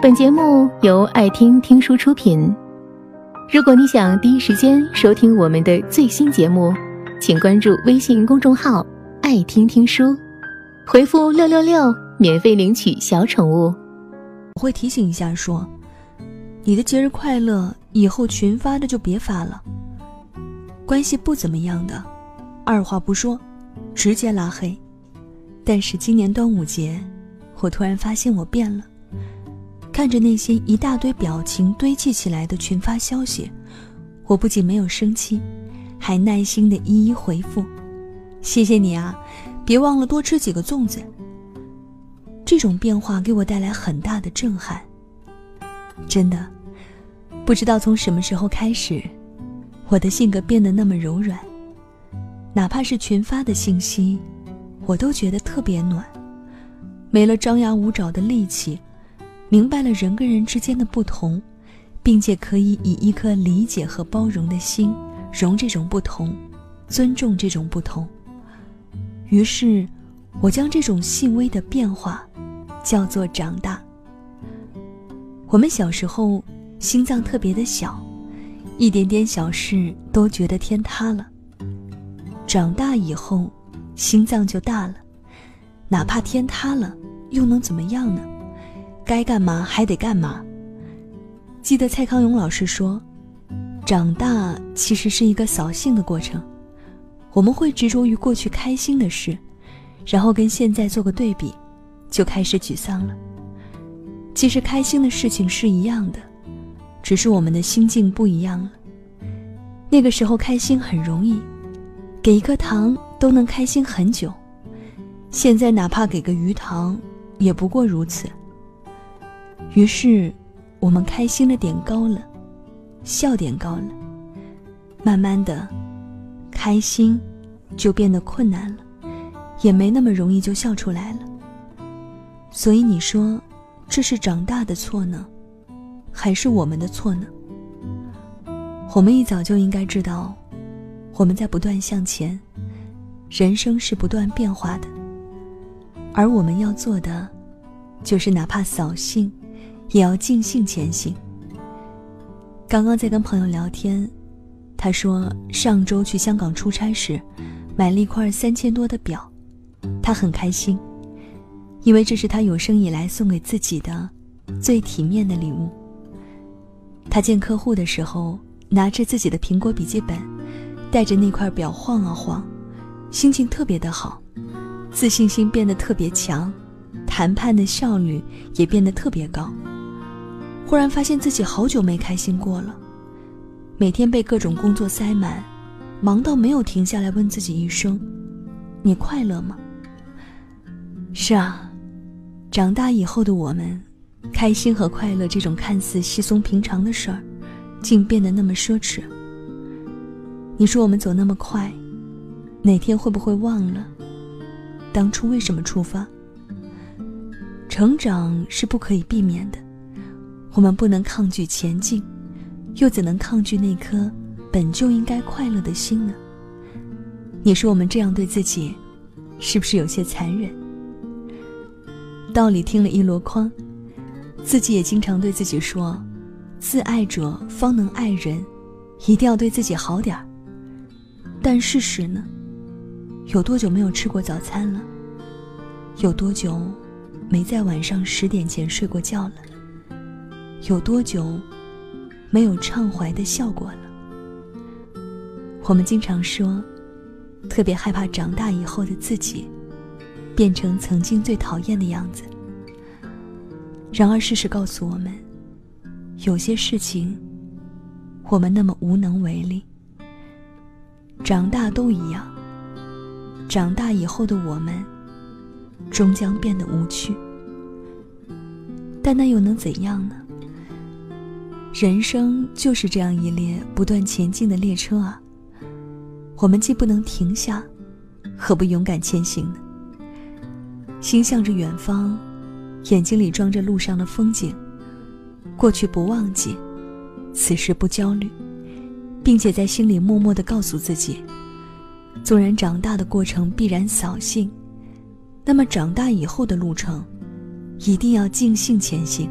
本节目由爱听听书出品。如果你想第一时间收听我们的最新节目，请关注微信公众号“爱听听书”，回复“六六六”免费领取小宠物。我会提醒一下说：“你的节日快乐，以后群发的就别发了。关系不怎么样的，二话不说，直接拉黑。”但是今年端午节，我突然发现我变了。看着那些一大堆表情堆砌起来的群发消息，我不仅没有生气，还耐心的一一回复：“谢谢你啊，别忘了多吃几个粽子。”这种变化给我带来很大的震撼。真的，不知道从什么时候开始，我的性格变得那么柔软。哪怕是群发的信息，我都觉得特别暖，没了张牙舞爪的戾气。明白了人跟人之间的不同，并且可以以一颗理解和包容的心容这种不同，尊重这种不同。于是，我将这种细微的变化叫做长大。我们小时候心脏特别的小，一点点小事都觉得天塌了。长大以后，心脏就大了，哪怕天塌了，又能怎么样呢？该干嘛还得干嘛。记得蔡康永老师说：“长大其实是一个扫兴的过程，我们会执着于过去开心的事，然后跟现在做个对比，就开始沮丧了。其实开心的事情是一样的，只是我们的心境不一样了。那个时候开心很容易，给一颗糖都能开心很久，现在哪怕给个鱼塘，也不过如此。”于是，我们开心的点高了，笑点高了，慢慢的，开心就变得困难了，也没那么容易就笑出来了。所以你说，这是长大的错呢，还是我们的错呢？我们一早就应该知道，我们在不断向前，人生是不断变化的，而我们要做的，就是哪怕扫兴。也要尽兴前行。刚刚在跟朋友聊天，他说上周去香港出差时，买了一块三千多的表，他很开心，因为这是他有生以来送给自己的最体面的礼物。他见客户的时候，拿着自己的苹果笔记本，带着那块表晃啊晃，心情特别的好，自信心变得特别强，谈判的效率也变得特别高。忽然发现自己好久没开心过了，每天被各种工作塞满，忙到没有停下来问自己一声：“你快乐吗？”是啊，长大以后的我们，开心和快乐这种看似稀松平常的事儿，竟变得那么奢侈。你说我们走那么快，哪天会不会忘了当初为什么出发？成长是不可以避免的。我们不能抗拒前进，又怎能抗拒那颗本就应该快乐的心呢？你说我们这样对自己，是不是有些残忍？道理听了一箩筐，自己也经常对自己说：“自爱者方能爱人，一定要对自己好点儿。”但事实呢？有多久没有吃过早餐了？有多久没在晚上十点前睡过觉了？有多久没有畅怀的笑过了？我们经常说，特别害怕长大以后的自己变成曾经最讨厌的样子。然而，事实告诉我们，有些事情我们那么无能为力。长大都一样，长大以后的我们终将变得无趣。但那又能怎样呢？人生就是这样一列不断前进的列车啊！我们既不能停下，何不勇敢前行呢？心向着远方，眼睛里装着路上的风景，过去不忘记，此时不焦虑，并且在心里默默的告诉自己：纵然长大的过程必然扫兴，那么长大以后的路程，一定要尽兴前行。